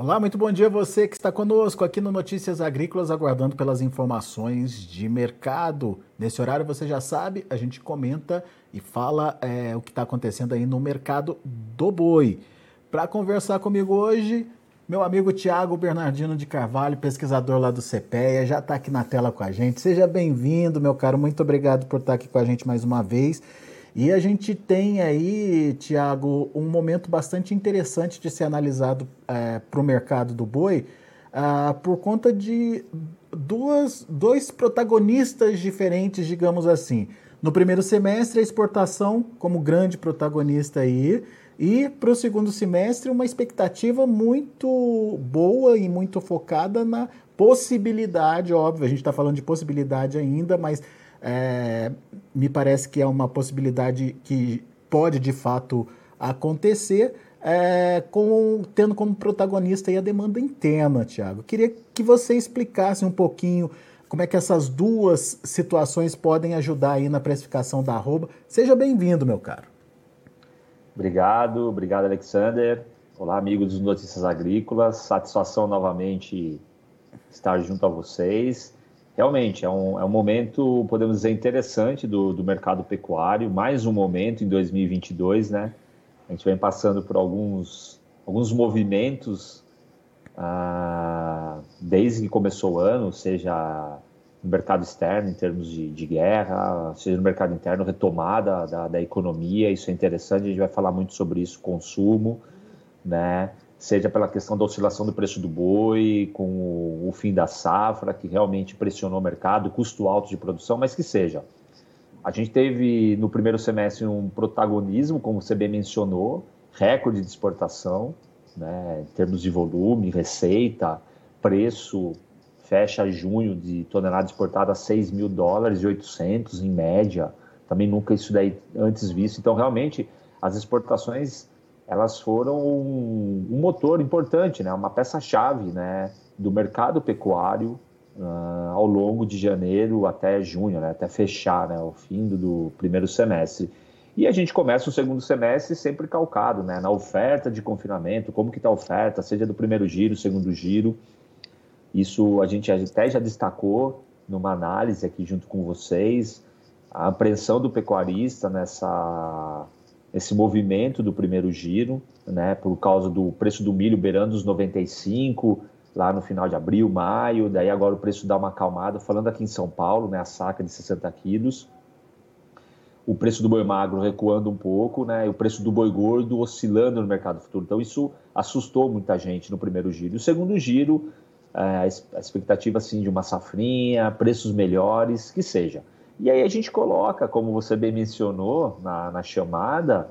Olá, muito bom dia a você que está conosco aqui no Notícias Agrícolas, aguardando pelas informações de mercado. Nesse horário, você já sabe, a gente comenta e fala é, o que está acontecendo aí no mercado do boi. Para conversar comigo hoje, meu amigo Tiago Bernardino de Carvalho, pesquisador lá do CPEA, já está aqui na tela com a gente. Seja bem-vindo, meu caro. Muito obrigado por estar aqui com a gente mais uma vez. E a gente tem aí, Tiago, um momento bastante interessante de ser analisado é, para o mercado do boi, uh, por conta de duas, dois protagonistas diferentes, digamos assim. No primeiro semestre, a exportação como grande protagonista aí, e para o segundo semestre, uma expectativa muito boa e muito focada na possibilidade, óbvio, a gente está falando de possibilidade ainda, mas é, me parece que é uma possibilidade que pode de fato acontecer, é, com, tendo como protagonista a demanda interna, Tiago. Queria que você explicasse um pouquinho como é que essas duas situações podem ajudar aí na precificação da arroba. Seja bem-vindo, meu caro. Obrigado, obrigado, Alexander. Olá, amigos dos Notícias Agrícolas. Satisfação novamente estar junto a vocês realmente é um, é um momento, podemos dizer, interessante do, do mercado pecuário, mais um momento em 2022, né? A gente vem passando por alguns, alguns movimentos ah, desde que começou o ano, seja no mercado externo, em termos de, de guerra, seja no mercado interno, retomada da, da economia, isso é interessante, a gente vai falar muito sobre isso, consumo, né? Seja pela questão da oscilação do preço do boi, com o, o fim da safra, que realmente pressionou o mercado, custo alto de produção, mas que seja. A gente teve no primeiro semestre um protagonismo, como você bem mencionou, recorde de exportação, né, em termos de volume, receita, preço, fecha junho de tonelada exportada a 6 mil dólares e 800 em média, também nunca isso daí antes visto. Então, realmente, as exportações elas foram um, um motor importante, né, uma peça-chave né, do mercado pecuário uh, ao longo de janeiro até junho, né, até fechar né, o fim do, do, primeiro semestre. E a gente começa o segundo semestre sempre calcado né, na oferta de confinamento, como que está a oferta, seja do primeiro giro, segundo giro. Isso a gente até já destacou numa análise aqui junto com vocês, a apreensão do pecuarista nessa esse movimento do primeiro giro, né, por causa do preço do milho beirando os 95 lá no final de abril, maio, daí agora o preço dá uma acalmada, falando aqui em São Paulo, né, a saca de 60 quilos, o preço do boi magro recuando um pouco, né, e o preço do boi gordo oscilando no mercado futuro. Então isso assustou muita gente no primeiro giro. O segundo giro, é, a expectativa assim de uma safrinha, preços melhores, que seja. E aí a gente coloca, como você bem mencionou na, na chamada,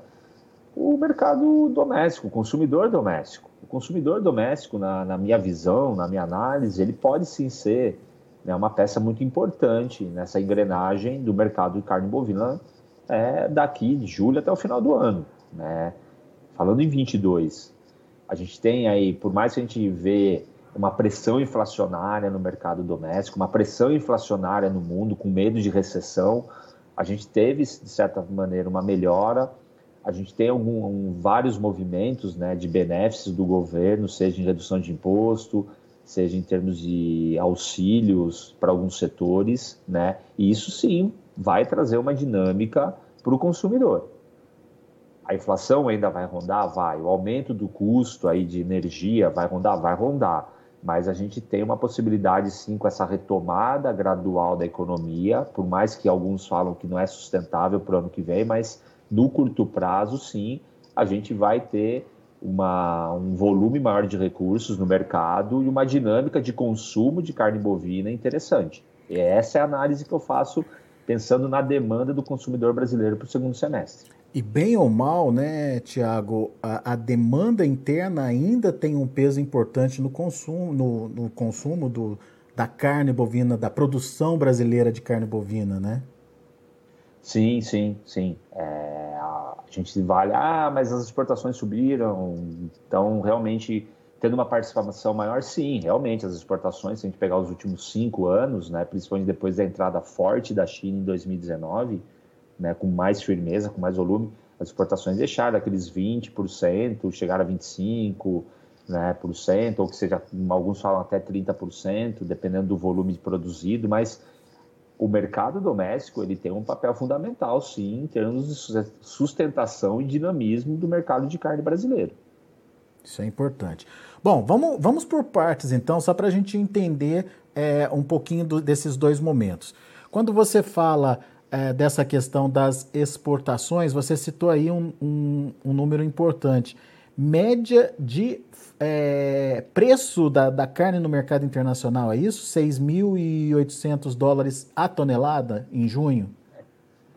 o mercado doméstico, o consumidor doméstico. O consumidor doméstico, na, na, minha visão, na minha análise, ele pode sim ser né, uma peça muito importante nessa engrenagem do mercado de carne bovina é, daqui de julho até o final do ano. Né? Falando em 22, a gente tem aí, por mais que a gente vê uma pressão inflacionária no mercado doméstico, uma pressão inflacionária no mundo, com medo de recessão. A gente teve, de certa maneira, uma melhora. A gente tem algum, um, vários movimentos né, de benefícios do governo, seja em redução de imposto, seja em termos de auxílios para alguns setores, né? E isso sim vai trazer uma dinâmica para o consumidor. A inflação ainda vai rondar? Vai. O aumento do custo aí de energia vai rondar? Vai rondar mas a gente tem uma possibilidade sim com essa retomada gradual da economia, por mais que alguns falam que não é sustentável para o ano que vem, mas no curto prazo sim, a gente vai ter uma, um volume maior de recursos no mercado e uma dinâmica de consumo de carne bovina interessante. E essa é a análise que eu faço pensando na demanda do consumidor brasileiro para o segundo semestre. E bem ou mal, né, Tiago, a, a, demanda interna ainda tem um peso importante no consumo, no, no consumo do, da carne bovina, da produção brasileira de carne bovina, né? Sim, sim, sim. É, a gente vale, ah, mas as exportações subiram, então realmente tendo uma participação maior, sim, realmente as exportações, se a gente pegar os últimos cinco anos, né, principalmente depois da entrada forte da China em 2019, né, com mais firmeza, com mais volume, as exportações deixaram aqueles 20%, chegaram a 25%, né, por cento, ou que seja, alguns falam até 30%, dependendo do volume produzido, mas o mercado doméstico ele tem um papel fundamental, sim, em termos de sustentação e dinamismo do mercado de carne brasileiro. Isso é importante. Bom, vamos, vamos por partes então, só para a gente entender é, um pouquinho do, desses dois momentos. Quando você fala é, dessa questão das exportações, você citou aí um, um, um número importante. Média de é, preço da, da carne no mercado internacional, é isso? 6.800 dólares a tonelada em junho?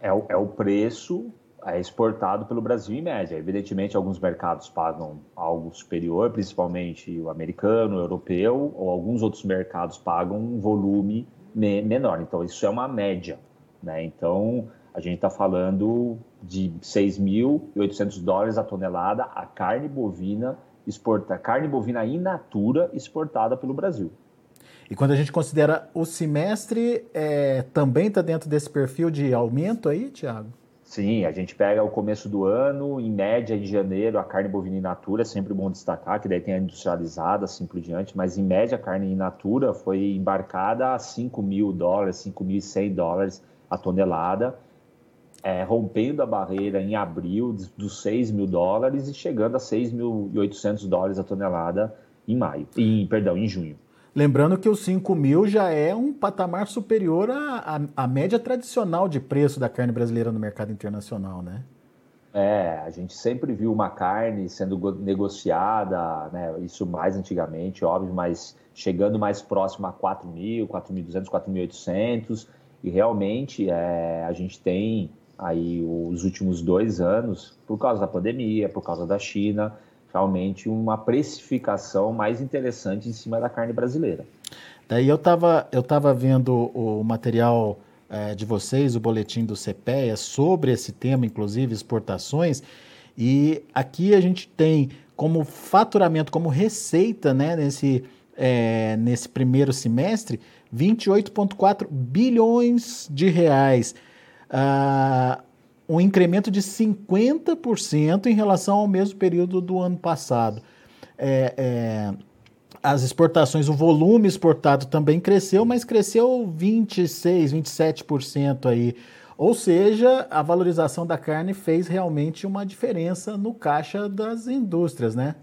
É o, é o preço é exportado pelo Brasil em média. Evidentemente, alguns mercados pagam algo superior, principalmente o americano, o europeu, ou alguns outros mercados pagam um volume me menor. Então, isso é uma média. Né? Então, a gente está falando de 6.800 dólares a tonelada a carne bovina exporta carne bovina in natura exportada pelo Brasil. E quando a gente considera o semestre, é, também está dentro desse perfil de aumento aí, Tiago? Sim, a gente pega o começo do ano, em média, em janeiro, a carne bovina in natura, é sempre bom destacar, que daí tem a industrializada, assim por diante, mas em média a carne in natura foi embarcada a 5 mil dólares, 5.100 dólares a tonelada, é, rompendo a barreira em abril dos 6 mil dólares e chegando a 6.800 dólares a tonelada em maio, em, perdão, em junho. Lembrando que os 5 mil já é um patamar superior à, à, à, média tradicional de preço da carne brasileira no mercado internacional, né? É, a gente sempre viu uma carne sendo negociada, né, isso mais antigamente, óbvio, mas chegando mais próximo a 4 mil, 4.200, 4.800, e realmente é, a gente tem aí os últimos dois anos, por causa da pandemia, por causa da China, realmente uma precificação mais interessante em cima da carne brasileira. Daí eu estava eu tava vendo o material é, de vocês, o boletim do CPEA, sobre esse tema, inclusive exportações, e aqui a gente tem como faturamento, como receita, né, nesse, é, nesse primeiro semestre, 28,4 bilhões de reais. Ah, um incremento de 50% em relação ao mesmo período do ano passado. É, é, as exportações, o volume exportado também cresceu, mas cresceu 26, 27% aí. Ou seja, a valorização da carne fez realmente uma diferença no caixa das indústrias, né?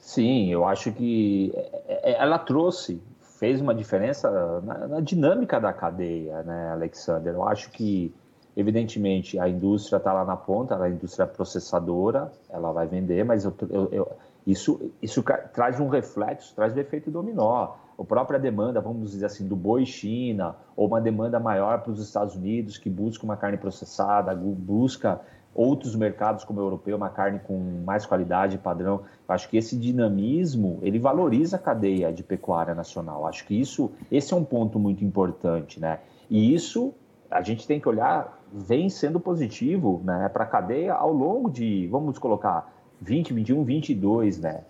Sim, eu acho que é, é, ela trouxe, fez uma diferença na, na dinâmica da cadeia, né, Alexander? Eu acho que Evidentemente, a indústria está lá na ponta, a indústria processadora, ela vai vender, mas eu, eu, eu, isso, isso traz um reflexo, traz um efeito dominó. A própria demanda, vamos dizer assim, do boi China, ou uma demanda maior para os Estados Unidos, que busca uma carne processada, busca outros mercados como o europeu, uma carne com mais qualidade, padrão. Acho que esse dinamismo, ele valoriza a cadeia de pecuária nacional. Acho que isso, esse é um ponto muito importante, né? E isso a gente tem que olhar, vem sendo positivo né, para a cadeia ao longo de, vamos colocar, 20, 21, 22, né?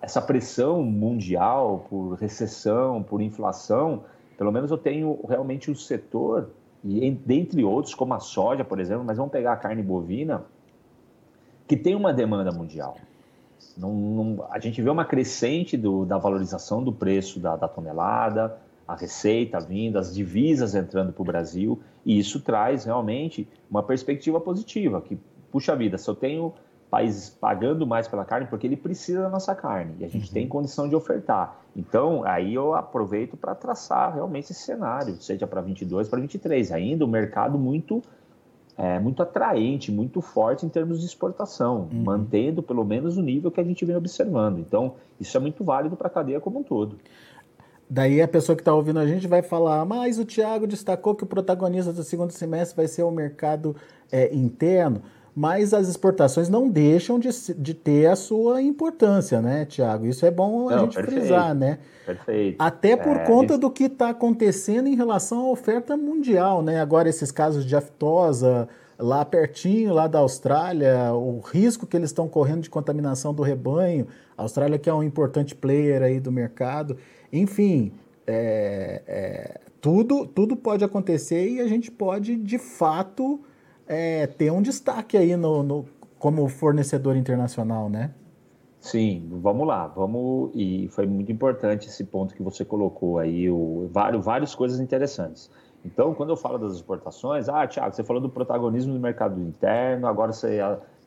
Essa pressão mundial por recessão, por inflação, pelo menos eu tenho realmente o setor, e dentre outros, como a soja, por exemplo, mas vamos pegar a carne bovina, que tem uma demanda mundial. Não, não, a gente vê uma crescente do, da valorização do preço da, da tonelada, a receita vindo, as divisas entrando para o Brasil, e isso traz realmente uma perspectiva positiva, que, puxa vida, se eu tenho países pagando mais pela carne, porque ele precisa da nossa carne, e a gente uhum. tem condição de ofertar. Então, aí eu aproveito para traçar realmente esse cenário, seja para 22, para 23, ainda o um mercado muito é, muito atraente, muito forte em termos de exportação, uhum. mantendo pelo menos o nível que a gente vem observando. Então, isso é muito válido para a cadeia como um todo. Daí a pessoa que está ouvindo a gente vai falar, mas o Tiago destacou que o protagonista do segundo semestre vai ser o mercado é, interno, mas as exportações não deixam de, de ter a sua importância, né, Tiago? Isso é bom a não, gente perfeito, frisar, né? Perfeito. Até por é, conta gente... do que está acontecendo em relação à oferta mundial, né? Agora esses casos de aftosa, lá pertinho, lá da Austrália, o risco que eles estão correndo de contaminação do rebanho, a Austrália que é um importante player aí do mercado. Enfim, é, é, tudo, tudo pode acontecer e a gente pode, de fato, é, ter um destaque aí no, no, como fornecedor internacional, né? Sim, vamos lá, vamos e foi muito importante esse ponto que você colocou aí, o, vários, várias coisas interessantes. Então, quando eu falo das exportações, ah, Tiago, você falou do protagonismo do mercado interno, agora você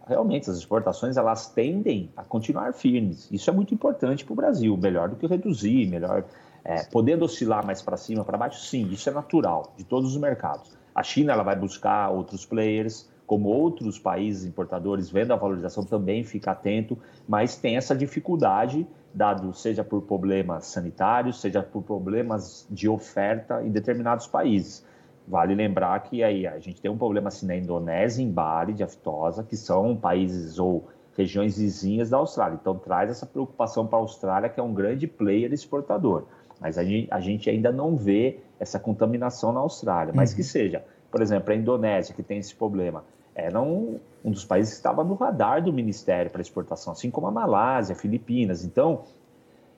realmente as exportações elas tendem a continuar firmes. Isso é muito importante para o Brasil, melhor do que reduzir, melhor é, podendo oscilar mais para cima, para baixo, sim, isso é natural de todos os mercados. A China ela vai buscar outros players, como outros países importadores, vendo a valorização também fica atento, mas tem essa dificuldade dado seja por problemas sanitários, seja por problemas de oferta em determinados países. Vale lembrar que aí a gente tem um problema assim na Indonésia, em Bali, de aftosa, que são países ou regiões vizinhas da Austrália. Então traz essa preocupação para a Austrália, que é um grande player exportador. Mas a gente, a gente ainda não vê essa contaminação na Austrália. Mas uhum. que seja, por exemplo, a Indonésia, que tem esse problema, era um, um dos países que estava no radar do Ministério para exportação, assim como a Malásia, Filipinas. Então,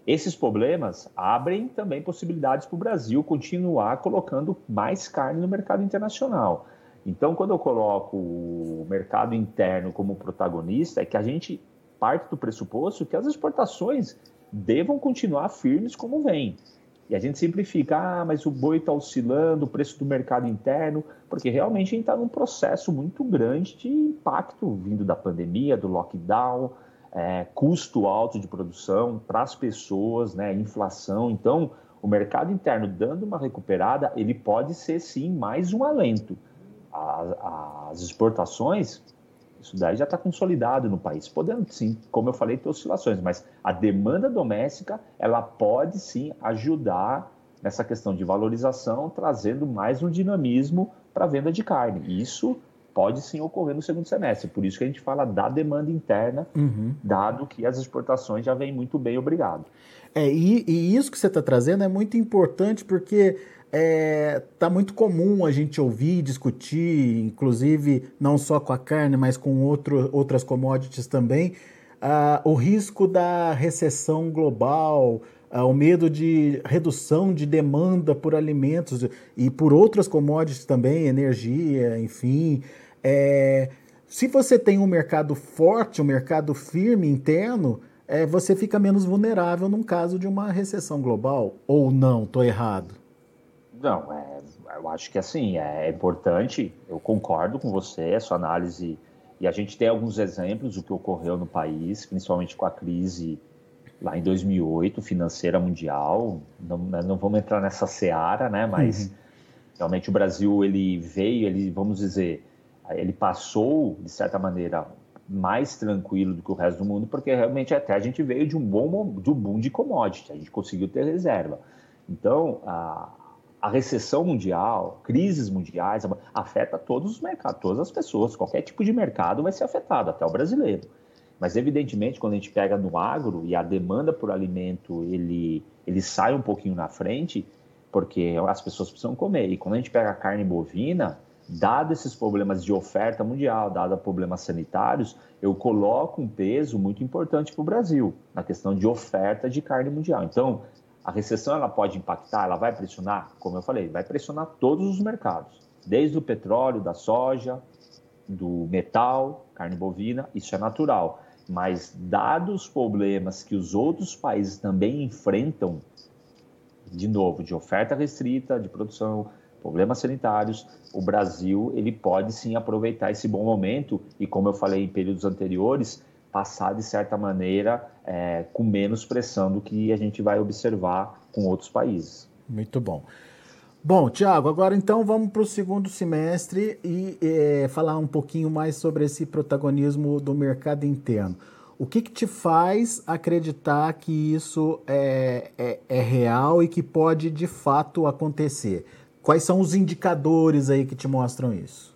esses problemas abrem também possibilidades para o Brasil continuar colocando mais carne no mercado internacional. Então, quando eu coloco o mercado interno como protagonista, é que a gente parte do pressuposto que as exportações devam continuar firmes como vem. E a gente simplifica, ah, mas o boi está oscilando, o preço do mercado interno, porque realmente a gente está num processo muito grande de impacto vindo da pandemia, do lockdown, é, custo alto de produção para as pessoas, né, inflação. Então, o mercado interno dando uma recuperada, ele pode ser sim mais um alento. As, as exportações, isso daí já está consolidado no país, podendo sim, como eu falei, ter oscilações, mas a demanda doméstica, ela pode sim ajudar nessa questão de valorização, trazendo mais um dinamismo para a venda de carne. Isso pode sim ocorrer no segundo semestre. Por isso que a gente fala da demanda interna, uhum. dado que as exportações já vêm muito bem, obrigado. É, e, e isso que você está trazendo é muito importante porque está é, tá muito comum a gente ouvir, discutir, inclusive não só com a carne, mas com outro, outras commodities também, uh, o risco da recessão global, uh, o medo de redução de demanda por alimentos e por outras commodities também, energia, enfim. É, se você tem um mercado forte, um mercado firme interno, é, você fica menos vulnerável num caso de uma recessão global. Ou não, estou errado? Não, é, eu acho que assim, é importante, eu concordo com você, a sua análise, e a gente tem alguns exemplos do que ocorreu no país, principalmente com a crise lá em 2008, financeira mundial, não, né, não vamos entrar nessa seara, né, mas uhum. realmente o Brasil, ele veio, ele, vamos dizer, ele passou, de certa maneira, mais tranquilo do que o resto do mundo, porque realmente até a gente veio de um bom do boom de commodity, a gente conseguiu ter reserva. Então, a, a recessão mundial, crises mundiais, afeta todos os mercados, todas as pessoas, qualquer tipo de mercado vai ser afetado, até o brasileiro. Mas, evidentemente, quando a gente pega no agro e a demanda por alimento ele, ele sai um pouquinho na frente, porque as pessoas precisam comer. E quando a gente pega a carne bovina, dado esses problemas de oferta mundial, dado problemas sanitários, eu coloco um peso muito importante para o Brasil na questão de oferta de carne mundial. Então, a recessão ela pode impactar, ela vai pressionar, como eu falei, vai pressionar todos os mercados, desde o petróleo, da soja, do metal, carne bovina, isso é natural. Mas, dados os problemas que os outros países também enfrentam, de novo, de oferta restrita, de produção, problemas sanitários, o Brasil ele pode sim aproveitar esse bom momento e, como eu falei em períodos anteriores, passar de certa maneira é, com menos pressão do que a gente vai observar com outros países. Muito bom. Bom, Tiago, agora então vamos para o segundo semestre e é, falar um pouquinho mais sobre esse protagonismo do mercado interno. O que, que te faz acreditar que isso é, é, é, real e que pode de fato acontecer? Quais são os indicadores aí que te mostram isso?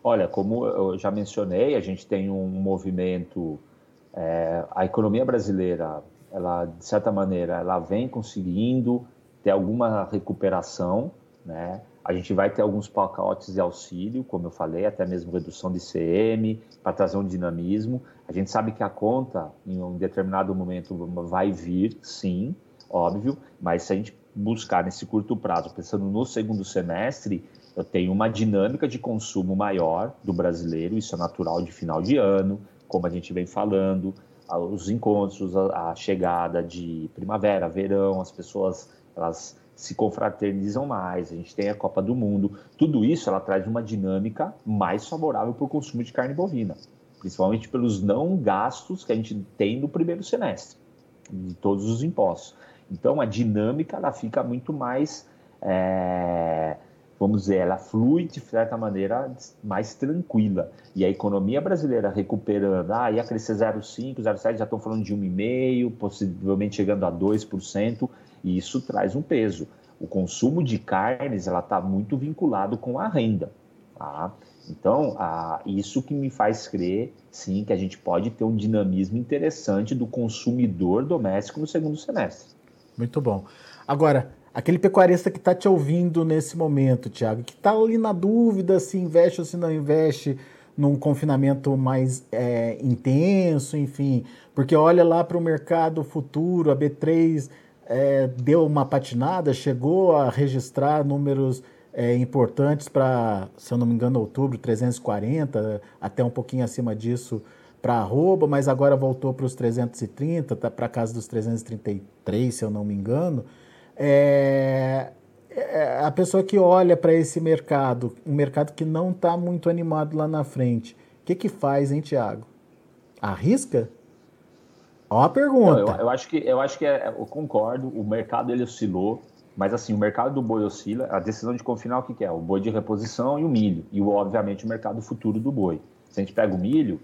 Olha, como eu já mencionei, a gente tem um movimento, é, a economia brasileira, ela de certa maneira, ela vem conseguindo ter alguma recuperação, né? A gente vai ter alguns pacotes de auxílio, como eu falei, até mesmo redução de CM, para trazer um dinamismo. A gente sabe que a conta, em um determinado momento, vai vir, sim, óbvio, mas se a gente buscar nesse curto prazo, pensando no segundo semestre, eu tenho uma dinâmica de consumo maior do brasileiro, isso é natural de final de ano, como a gente vem falando, os encontros, a, chegada de primavera, verão, as pessoas elas se confraternizam mais, a gente tem a Copa do Mundo, tudo isso ela traz uma dinâmica mais favorável para o consumo de carne bovina principalmente pelos não gastos que a gente tem no primeiro semestre, de todos os impostos. Então, a dinâmica ela fica muito mais, é, vamos dizer, ela flui de certa maneira mais tranquila. E a economia brasileira recuperando, ah, ia crescer 0,5%, 0,7%, já estão falando de 1,5%, possivelmente chegando a 2%, e isso traz um peso. O consumo de carnes ela está muito vinculado com a renda. Tá? Então, ah, isso que me faz crer, sim, que a gente pode ter um dinamismo interessante do consumidor doméstico no segundo semestre. Muito bom. Agora, aquele pecuarista que está te ouvindo nesse momento, Tiago, que está ali na dúvida se investe ou se não investe num confinamento mais é, intenso, enfim, porque olha lá para o mercado futuro, a B3 é, deu uma patinada, chegou a registrar números é, importantes para, se eu não me engano, outubro, 340, até um pouquinho acima disso para arroba, mas agora voltou para os 330, tá para casa dos 333, se eu não me engano. É, é a pessoa que olha para esse mercado, um mercado que não está muito animado lá na frente, o que, que faz, hein, Tiago? Arrisca? Ó a pergunta. Não, eu, eu, acho que eu acho que é, eu concordo. O mercado ele oscilou. Mas assim, o mercado do boi oscila, a decisão de confinar o que, que é? O boi de reposição e o milho. E, obviamente, o mercado futuro do boi. Se a gente pega o milho,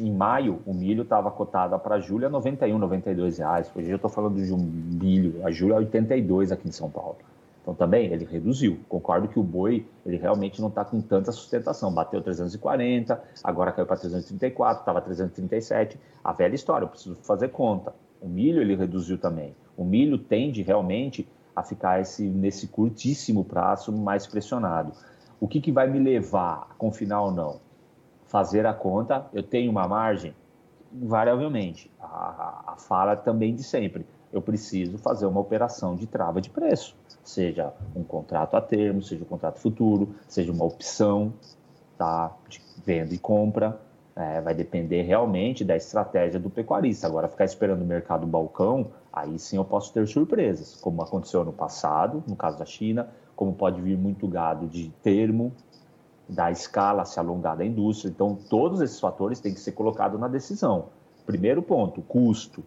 em maio, o milho estava cotado para julho a 91, 92 reais. Hoje eu estou falando de um milho, a julho a 82 aqui em São Paulo. Então também ele reduziu. Concordo que o boi ele realmente não está com tanta sustentação. Bateu 340, agora caiu para 334, estava 337. A velha história, eu preciso fazer conta. O milho ele reduziu também. O milho tende realmente a ficar esse, nesse curtíssimo prazo mais pressionado. O que, que vai me levar a confinar ou não? Fazer a conta, eu tenho uma margem? Invariavelmente. A, a fala também de sempre. Eu preciso fazer uma operação de trava de preço, seja um contrato a termo, seja um contrato futuro, seja uma opção tá, de venda e compra. É, vai depender realmente da estratégia do pecuarista. Agora, ficar esperando o mercado balcão, aí sim eu posso ter surpresas, como aconteceu no passado, no caso da China, como pode vir muito gado de termo, da escala se alongar da indústria. Então, todos esses fatores têm que ser colocados na decisão. Primeiro ponto, custo.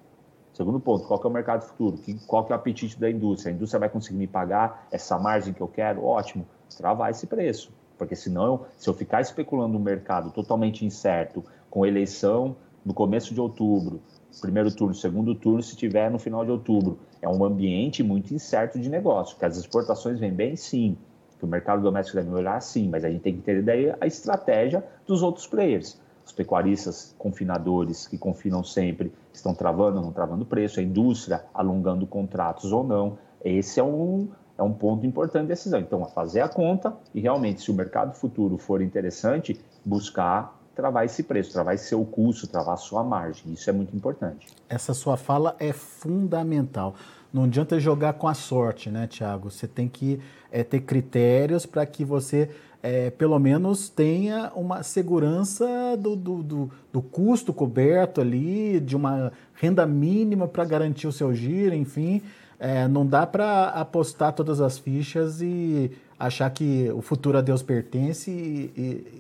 Segundo ponto, qual é o mercado futuro? Qual é o apetite da indústria? A indústria vai conseguir me pagar essa margem que eu quero? Ótimo, travar esse preço. Porque senão, se eu ficar especulando um mercado totalmente incerto, com eleição no começo de outubro, primeiro turno, segundo turno, se tiver no final de outubro. É um ambiente muito incerto de negócio, que as exportações vêm bem sim, o mercado doméstico deve melhorar sim, mas a gente tem que entender daí a estratégia dos outros players. Os pecuaristas confinadores que confinam sempre estão travando ou não travando preço, a indústria alongando contratos ou não. Esse é um, é um ponto importante de decisão. Então, a fazer a conta e realmente, se o mercado futuro for interessante, buscar travar esse preço, travar seu custo, travar sua margem. Isso é muito importante. Essa sua fala é fundamental. Não adianta jogar com a sorte, né, Tiago? Você tem que é, ter critérios para que você, é, pelo menos, tenha uma segurança do, do, do, do custo coberto ali, de uma renda mínima para garantir o seu giro, enfim. É, não dá para apostar todas as fichas e achar que o futuro a Deus pertence e,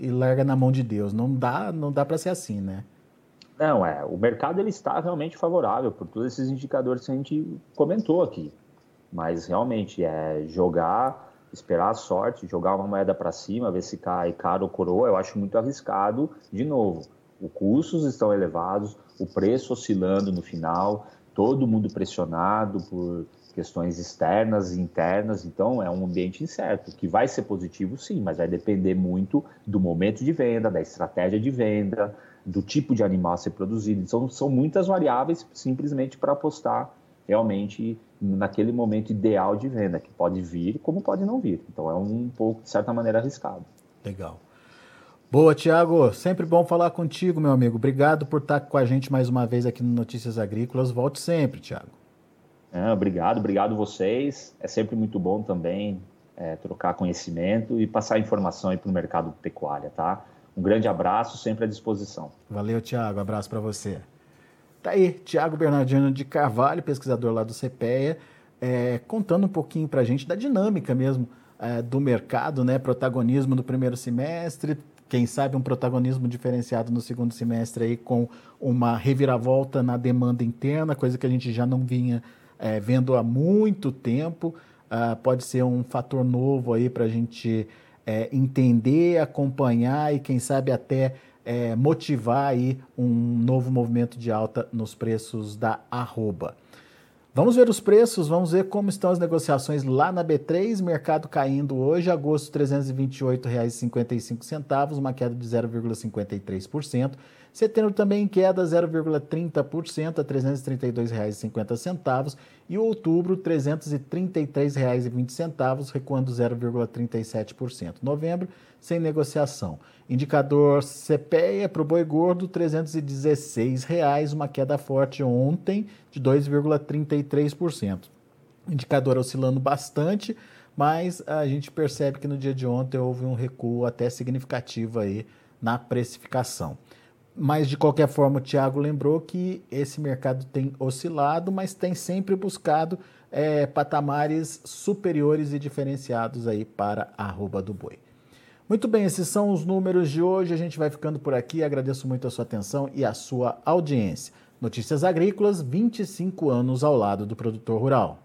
e, e larga na mão de Deus. Não dá, não dá para ser assim, né? Não, é. O mercado ele está realmente favorável por todos esses indicadores que a gente comentou aqui. Mas realmente é jogar esperar a sorte, jogar uma moeda para cima, ver se cai caro ou coroa, eu acho muito arriscado de novo. Os custos estão elevados, o preço oscilando no final, todo mundo pressionado por questões externas e internas, então é um ambiente incerto, que vai ser positivo sim, mas vai depender muito do momento de venda, da estratégia de venda, do tipo de animal a ser produzido. Então são muitas variáveis simplesmente para apostar realmente naquele momento ideal de venda, que pode vir como pode não vir. Então é um pouco, de certa maneira, arriscado. Legal. Boa, Tiago. Sempre bom falar contigo, meu amigo. Obrigado por estar com a gente mais uma vez aqui no Notícias Agrícolas. Volte sempre, Tiago. É, obrigado, obrigado vocês. É sempre muito bom também é, trocar conhecimento e passar informação para o mercado pecuária, tá? Um grande abraço, sempre à disposição. Valeu, Tiago. Abraço para você. Tá aí, Tiago Bernardino de Carvalho, pesquisador lá do CPEA, é, contando um pouquinho para a gente da dinâmica mesmo é, do mercado, né? Protagonismo no primeiro semestre, quem sabe um protagonismo diferenciado no segundo semestre aí com uma reviravolta na demanda interna, coisa que a gente já não vinha é, vendo há muito tempo. Uh, pode ser um fator novo aí para a gente é, entender, acompanhar e quem sabe até é, motivar aí um novo movimento de alta nos preços da arroba. Vamos ver os preços, vamos ver como estão as negociações lá na B3, mercado caindo hoje, agosto R$ 328,55, uma queda de 0,53%. Setembro também em queda 0,30% a R$ 332,50 e outubro R$ 333,20, recuando 0,37%. Novembro sem negociação. Indicador CPEA para o boi gordo, R$ 316,00, uma queda forte ontem de 2,33%. Indicador oscilando bastante, mas a gente percebe que no dia de ontem houve um recuo até significativo aí na precificação. Mas de qualquer forma, o Tiago lembrou que esse mercado tem oscilado, mas tem sempre buscado é, patamares superiores e diferenciados aí para a arroba do boi. Muito bem, esses são os números de hoje. A gente vai ficando por aqui. Agradeço muito a sua atenção e a sua audiência. Notícias Agrícolas, 25 anos ao lado do produtor rural.